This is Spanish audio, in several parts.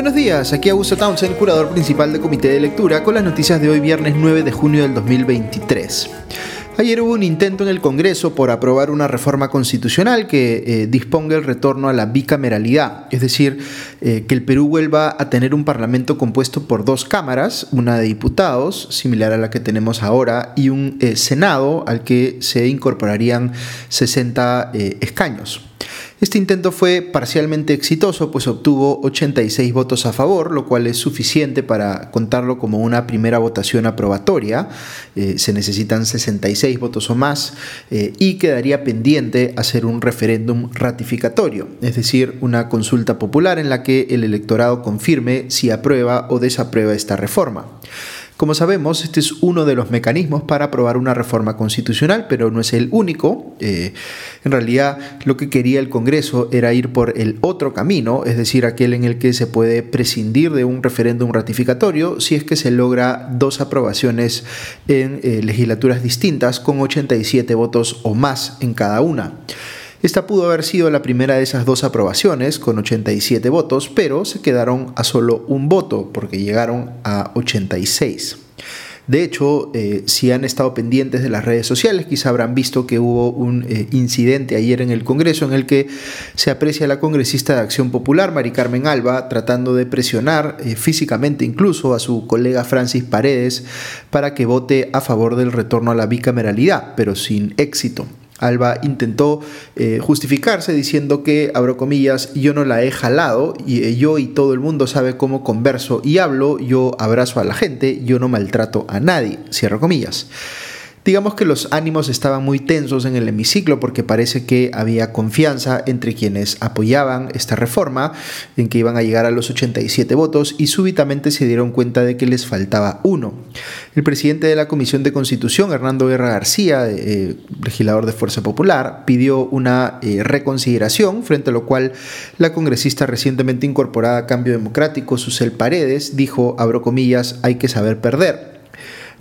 Buenos días, aquí Augusto Townsend, curador principal del Comité de Lectura, con las noticias de hoy viernes 9 de junio del 2023. Ayer hubo un intento en el Congreso por aprobar una reforma constitucional que eh, disponga el retorno a la bicameralidad, es decir, eh, que el Perú vuelva a tener un parlamento compuesto por dos cámaras, una de diputados, similar a la que tenemos ahora, y un eh, Senado al que se incorporarían 60 escaños. Este intento fue parcialmente exitoso, pues obtuvo 86 votos a favor, lo cual es suficiente para contarlo como una primera votación aprobatoria. Eh, se necesitan 66 votos o más eh, y quedaría pendiente hacer un referéndum ratificatorio, es decir, una consulta popular en la que el electorado confirme si aprueba o desaprueba esta reforma. Como sabemos, este es uno de los mecanismos para aprobar una reforma constitucional, pero no es el único. Eh, en realidad, lo que quería el Congreso era ir por el otro camino, es decir, aquel en el que se puede prescindir de un referéndum ratificatorio si es que se logra dos aprobaciones en eh, legislaturas distintas con 87 votos o más en cada una. Esta pudo haber sido la primera de esas dos aprobaciones, con 87 votos, pero se quedaron a solo un voto, porque llegaron a 86. De hecho, eh, si han estado pendientes de las redes sociales, quizá habrán visto que hubo un eh, incidente ayer en el Congreso en el que se aprecia a la congresista de Acción Popular, Mari Carmen Alba, tratando de presionar eh, físicamente incluso a su colega Francis Paredes para que vote a favor del retorno a la bicameralidad, pero sin éxito. Alba intentó eh, justificarse diciendo que, abro comillas, yo no la he jalado, y eh, yo y todo el mundo sabe cómo converso y hablo, yo abrazo a la gente, yo no maltrato a nadie, cierro comillas. Digamos que los ánimos estaban muy tensos en el hemiciclo porque parece que había confianza entre quienes apoyaban esta reforma, en que iban a llegar a los 87 votos y súbitamente se dieron cuenta de que les faltaba uno. El presidente de la Comisión de Constitución, Hernando Guerra García, eh, legislador de Fuerza Popular, pidió una eh, reconsideración, frente a lo cual la congresista recientemente incorporada a Cambio Democrático, Susel Paredes, dijo, abro comillas, hay que saber perder.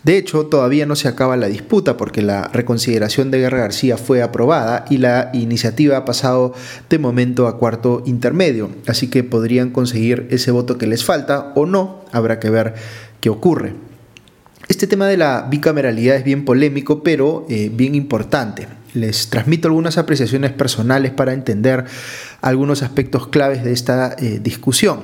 De hecho, todavía no se acaba la disputa porque la reconsideración de Guerra García fue aprobada y la iniciativa ha pasado de momento a cuarto intermedio, así que podrían conseguir ese voto que les falta o no, habrá que ver qué ocurre. Este tema de la bicameralidad es bien polémico, pero eh, bien importante. Les transmito algunas apreciaciones personales para entender algunos aspectos claves de esta eh, discusión.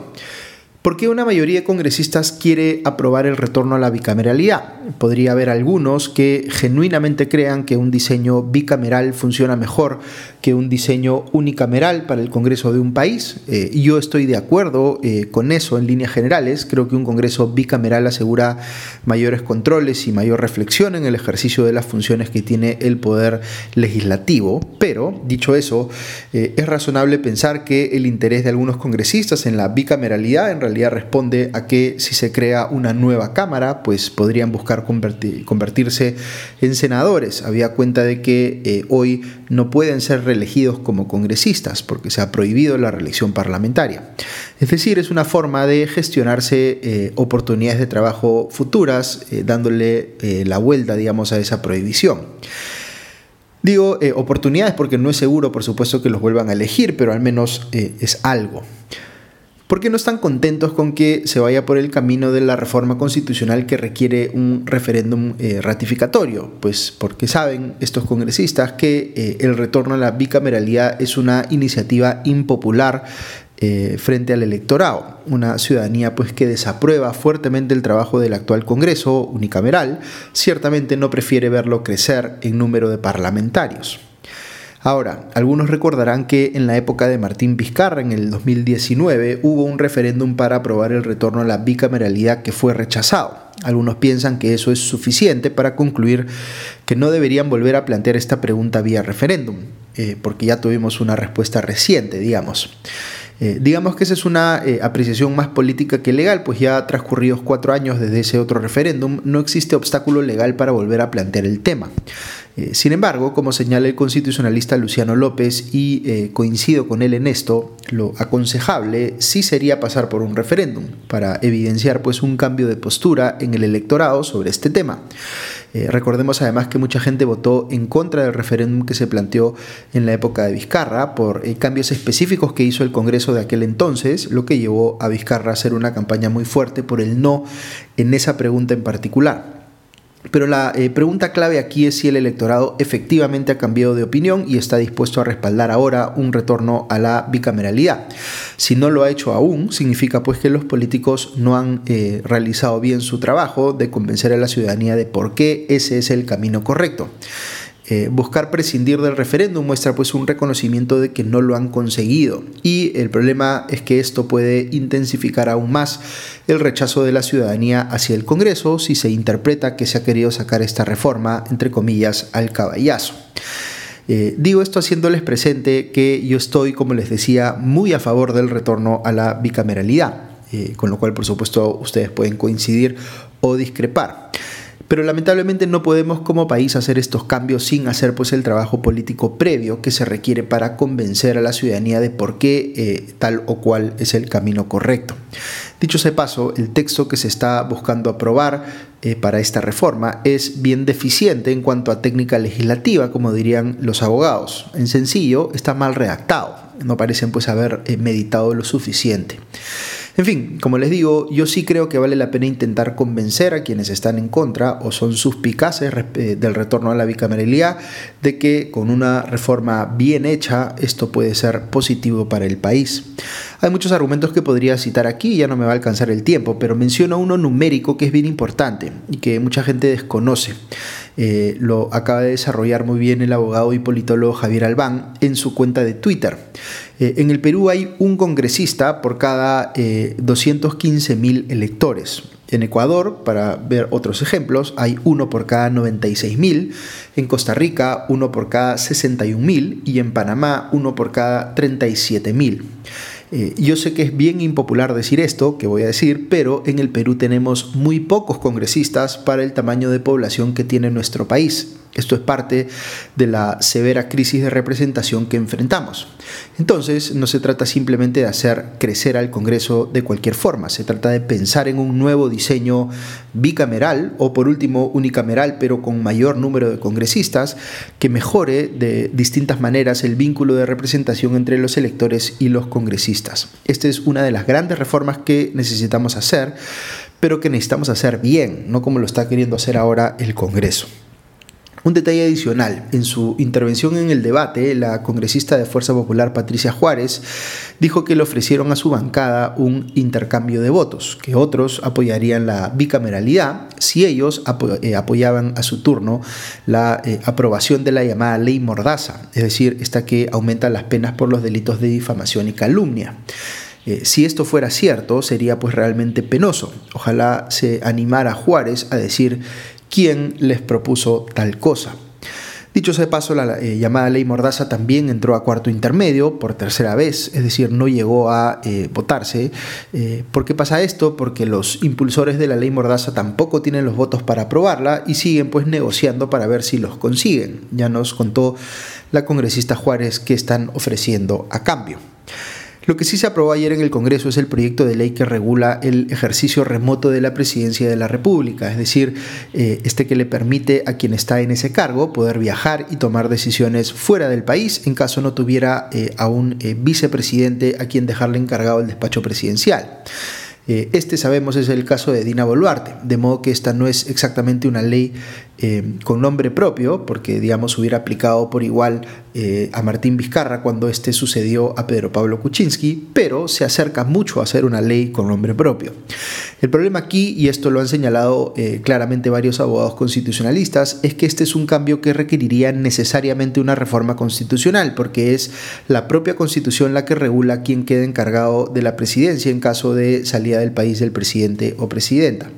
¿Por qué una mayoría de congresistas quiere aprobar el retorno a la bicameralidad? Podría haber algunos que genuinamente crean que un diseño bicameral funciona mejor que un diseño unicameral para el Congreso de un país. Eh, yo estoy de acuerdo eh, con eso en líneas generales. Creo que un Congreso bicameral asegura mayores controles y mayor reflexión en el ejercicio de las funciones que tiene el poder legislativo. Pero, dicho eso, eh, es razonable pensar que el interés de algunos congresistas en la bicameralidad en realidad responde a que si se crea una nueva Cámara, pues podrían buscar convertirse en senadores. Había cuenta de que eh, hoy no pueden ser reelegidos como congresistas porque se ha prohibido la reelección parlamentaria. Es decir, es una forma de gestionarse eh, oportunidades de trabajo futuras, eh, dándole la vuelta, digamos, a esa prohibición. Digo oportunidades porque no es seguro, por supuesto, que los vuelvan a elegir, pero al menos es algo. ¿Por qué no están contentos con que se vaya por el camino de la reforma constitucional que requiere un referéndum eh, ratificatorio? Pues porque saben estos congresistas que eh, el retorno a la bicameralidad es una iniciativa impopular eh, frente al electorado, una ciudadanía pues que desaprueba fuertemente el trabajo del actual Congreso unicameral, ciertamente no prefiere verlo crecer en número de parlamentarios. Ahora, algunos recordarán que en la época de Martín Vizcarra, en el 2019, hubo un referéndum para aprobar el retorno a la bicameralidad que fue rechazado. Algunos piensan que eso es suficiente para concluir que no deberían volver a plantear esta pregunta vía referéndum, eh, porque ya tuvimos una respuesta reciente, digamos. Eh, digamos que esa es una eh, apreciación más política que legal, pues ya transcurridos cuatro años desde ese otro referéndum, no existe obstáculo legal para volver a plantear el tema. Eh, sin embargo, como señala el constitucionalista Luciano López, y eh, coincido con él en esto, lo aconsejable sí sería pasar por un referéndum para evidenciar pues, un cambio de postura en el electorado sobre este tema. Eh, recordemos además que mucha gente votó en contra del referéndum que se planteó en la época de Vizcarra por cambios específicos que hizo el Congreso de aquel entonces, lo que llevó a Vizcarra a hacer una campaña muy fuerte por el no en esa pregunta en particular. Pero la eh, pregunta clave aquí es si el electorado efectivamente ha cambiado de opinión y está dispuesto a respaldar ahora un retorno a la bicameralidad. Si no lo ha hecho aún, significa pues que los políticos no han eh, realizado bien su trabajo de convencer a la ciudadanía de por qué ese es el camino correcto. Eh, buscar prescindir del referéndum muestra pues un reconocimiento de que no lo han conseguido y el problema es que esto puede intensificar aún más el rechazo de la ciudadanía hacia el Congreso si se interpreta que se ha querido sacar esta reforma entre comillas al caballazo. Eh, digo esto haciéndoles presente que yo estoy, como les decía, muy a favor del retorno a la bicameralidad, eh, con lo cual por supuesto ustedes pueden coincidir o discrepar. Pero lamentablemente no podemos como país hacer estos cambios sin hacer pues el trabajo político previo que se requiere para convencer a la ciudadanía de por qué eh, tal o cual es el camino correcto. Dicho sea paso, el texto que se está buscando aprobar eh, para esta reforma es bien deficiente en cuanto a técnica legislativa, como dirían los abogados. En sencillo, está mal redactado. No parecen pues haber eh, meditado lo suficiente. En fin, como les digo, yo sí creo que vale la pena intentar convencer a quienes están en contra o son suspicaces eh, del retorno a la bicameralidad de que con una reforma bien hecha esto puede ser positivo para el país. Hay muchos argumentos que podría citar aquí, ya no me va a alcanzar el tiempo, pero menciono uno numérico que es bien importante y que mucha gente desconoce. Eh, lo acaba de desarrollar muy bien el abogado y politólogo Javier Albán en su cuenta de Twitter. Eh, en el Perú hay un congresista por cada 215 eh, mil electores. En Ecuador, para ver otros ejemplos, hay uno por cada 96 mil. En Costa Rica, uno por cada 61 mil. Y en Panamá, uno por cada 37 mil. Eh, yo sé que es bien impopular decir esto, que voy a decir, pero en el Perú tenemos muy pocos congresistas para el tamaño de población que tiene nuestro país. Esto es parte de la severa crisis de representación que enfrentamos. Entonces, no se trata simplemente de hacer crecer al Congreso de cualquier forma, se trata de pensar en un nuevo diseño bicameral o por último unicameral, pero con mayor número de congresistas, que mejore de distintas maneras el vínculo de representación entre los electores y los congresistas. Esta es una de las grandes reformas que necesitamos hacer, pero que necesitamos hacer bien, no como lo está queriendo hacer ahora el Congreso. Un detalle adicional, en su intervención en el debate, la congresista de Fuerza Popular Patricia Juárez dijo que le ofrecieron a su bancada un intercambio de votos, que otros apoyarían la bicameralidad si ellos eh, apoyaban a su turno la eh, aprobación de la llamada ley Mordaza, es decir, esta que aumenta las penas por los delitos de difamación y calumnia. Eh, si esto fuera cierto, sería pues realmente penoso. Ojalá se animara Juárez a decir quién les propuso tal cosa. Dicho sea de paso, la eh, llamada ley Mordaza también entró a cuarto intermedio por tercera vez, es decir, no llegó a eh, votarse. Eh, ¿Por qué pasa esto? Porque los impulsores de la ley Mordaza tampoco tienen los votos para aprobarla y siguen pues negociando para ver si los consiguen. Ya nos contó la congresista Juárez que están ofreciendo a cambio. Lo que sí se aprobó ayer en el Congreso es el proyecto de ley que regula el ejercicio remoto de la presidencia de la República, es decir, eh, este que le permite a quien está en ese cargo poder viajar y tomar decisiones fuera del país en caso no tuviera eh, a un eh, vicepresidente a quien dejarle encargado el despacho presidencial. Este sabemos es el caso de Dina Boluarte, de modo que esta no es exactamente una ley con nombre propio, porque digamos hubiera aplicado por igual eh, a Martín Vizcarra cuando este sucedió a Pedro Pablo Kuczynski, pero se acerca mucho a ser una ley con nombre propio. El problema aquí, y esto lo han señalado eh, claramente varios abogados constitucionalistas, es que este es un cambio que requeriría necesariamente una reforma constitucional, porque es la propia constitución la que regula quién queda encargado de la presidencia en caso de salida del país del presidente o presidenta.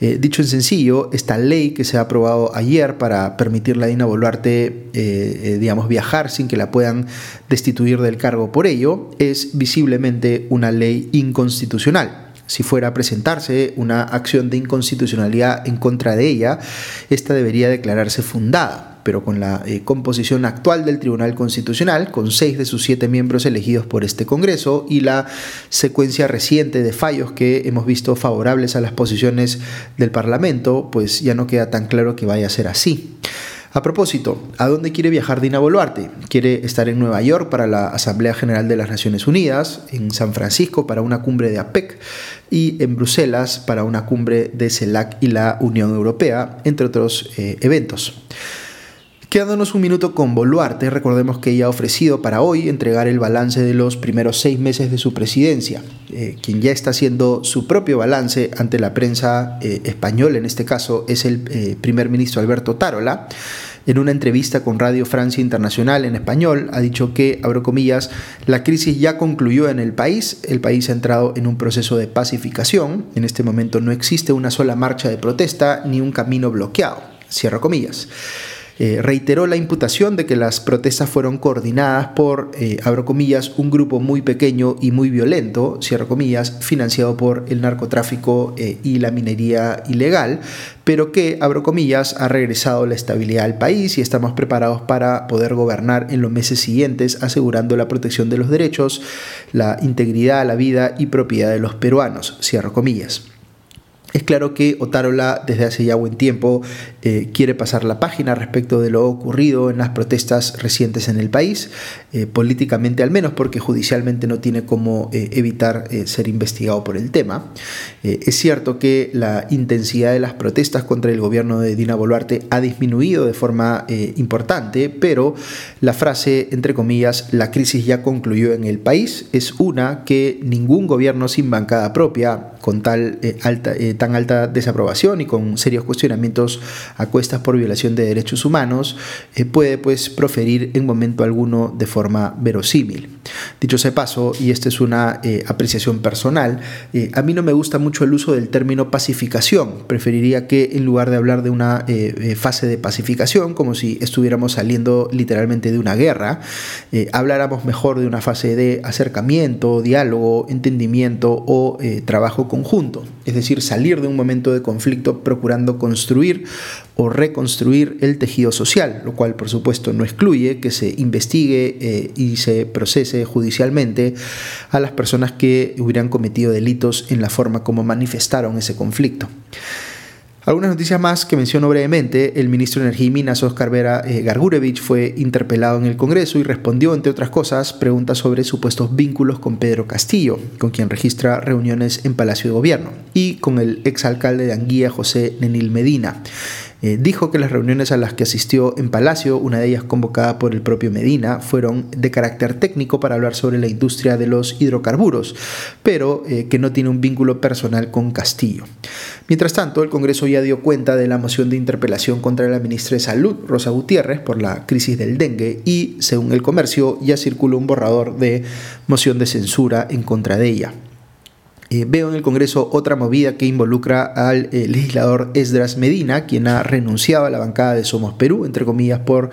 Eh, dicho en sencillo, esta ley que se ha aprobado ayer para permitir a Dina Boluarte, digamos, viajar sin que la puedan destituir del cargo por ello, es visiblemente una ley inconstitucional. Si fuera a presentarse una acción de inconstitucionalidad en contra de ella, esta debería declararse fundada. Pero con la eh, composición actual del Tribunal Constitucional, con seis de sus siete miembros elegidos por este Congreso y la secuencia reciente de fallos que hemos visto favorables a las posiciones del Parlamento, pues ya no queda tan claro que vaya a ser así. A propósito, ¿a dónde quiere viajar Dina Boluarte? Quiere estar en Nueva York para la Asamblea General de las Naciones Unidas, en San Francisco para una cumbre de APEC y en Bruselas para una cumbre de CELAC y la Unión Europea, entre otros eh, eventos. Quedándonos un minuto con Boluarte, recordemos que ella ha ofrecido para hoy entregar el balance de los primeros seis meses de su presidencia, eh, quien ya está haciendo su propio balance ante la prensa eh, española, en este caso es el primer ministro Alberto Tarola en una entrevista con Radio Francia Internacional en español, ha dicho que, abro comillas, la crisis ya concluyó en el país, el país ha entrado en un proceso de pacificación, en este momento no existe una sola marcha de protesta ni un camino bloqueado, cierro comillas. Eh, reiteró la imputación de que las protestas fueron coordinadas por, eh, comillas, un grupo muy pequeño y muy violento, cierro comillas, financiado por el narcotráfico eh, y la minería ilegal, pero que, abro comillas, ha regresado la estabilidad al país y estamos preparados para poder gobernar en los meses siguientes, asegurando la protección de los derechos, la integridad, la vida y propiedad de los peruanos, cierro comillas. Es claro que Otárola desde hace ya buen tiempo eh, quiere pasar la página respecto de lo ocurrido en las protestas recientes en el país, eh, políticamente al menos porque judicialmente no tiene cómo eh, evitar ser investigado por el tema. es cierto que la intensidad de las protestas contra el gobierno de Dina Boluarte ha disminuido de forma importante, pero la frase, entre comillas, la crisis ya concluyó en el país, es una que ningún gobierno sin bancada propia, con tal alta tan alta desaprobación y con serios cuestionamientos a cuestas por violación de derechos humanos, eh, puede pues proferir en momento alguno de forma verosímil. Dicho sea paso, y esta es una eh, apreciación personal, eh, a mí no me gusta mucho el uso del término pacificación. Preferiría que en lugar de hablar de una fase de pacificación, como si estuviéramos saliendo literalmente de una guerra, habláramos mejor de una fase de acercamiento, diálogo, entendimiento o trabajo conjunto. Es decir, salir de un momento de conflicto procurando construir o reconstruir el tejido social, lo cual por supuesto no excluye que se investigue eh, y se procese judicialmente a las personas que hubieran cometido delitos en la forma como manifestaron ese conflicto. Algunas noticias más que menciono brevemente. El ministro de Energía y Minas, Oscar Vera eh, Gargurevich, fue interpelado en el Congreso y respondió, entre otras cosas, preguntas sobre supuestos vínculos con Pedro Castillo, con quien registra reuniones en Palacio de Gobierno, y con el exalcalde de Anguía, José Nenil Medina. Eh, dijo que las reuniones a las que asistió en Palacio, una de ellas convocada por el propio Medina, fueron de carácter técnico para hablar sobre la industria de los hidrocarburos, pero eh, que no tiene un vínculo personal con Castillo. Mientras tanto, el Congreso ya dio cuenta de la moción de interpelación contra la ministra de Salud, Rosa Gutiérrez, por la crisis del dengue y, según el comercio, ya circuló un borrador de moción de censura en contra de ella. Eh, veo en el Congreso otra movida que involucra al eh, legislador Esdras Medina, quien ha renunciado a la bancada de Somos Perú, entre comillas, por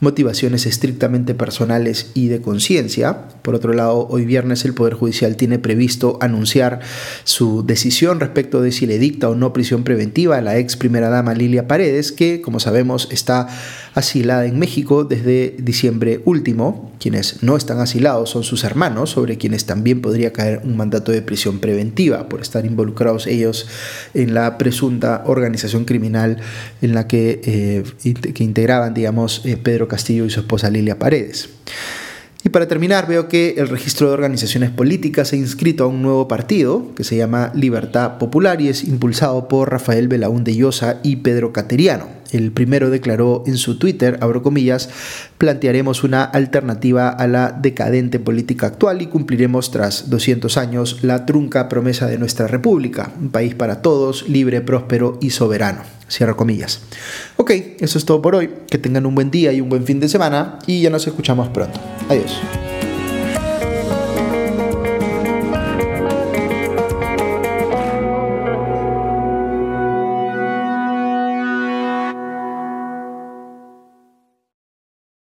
motivaciones estrictamente personales y de conciencia. Por otro lado, hoy viernes el Poder Judicial tiene previsto anunciar su decisión respecto de si le dicta o no prisión preventiva a la ex primera dama Lilia Paredes, que, como sabemos, está asilada en México desde diciembre último. Quienes no están asilados son sus hermanos, sobre quienes también podría caer un mandato de prisión preventiva por estar involucrados ellos en la presunta organización criminal en la que, eh, que integraban, digamos, eh, Pedro Castillo y su esposa Lilia Paredes. Y para terminar, veo que el registro de organizaciones políticas ha inscrito a un nuevo partido que se llama Libertad Popular y es impulsado por Rafael Belaúnde Llosa y Pedro Cateriano. El primero declaró en su Twitter, abro comillas, plantearemos una alternativa a la decadente política actual y cumpliremos tras 200 años la trunca promesa de nuestra república, un país para todos, libre, próspero y soberano. Cierro comillas. Ok, eso es todo por hoy. Que tengan un buen día y un buen fin de semana y ya nos escuchamos pronto. Adiós.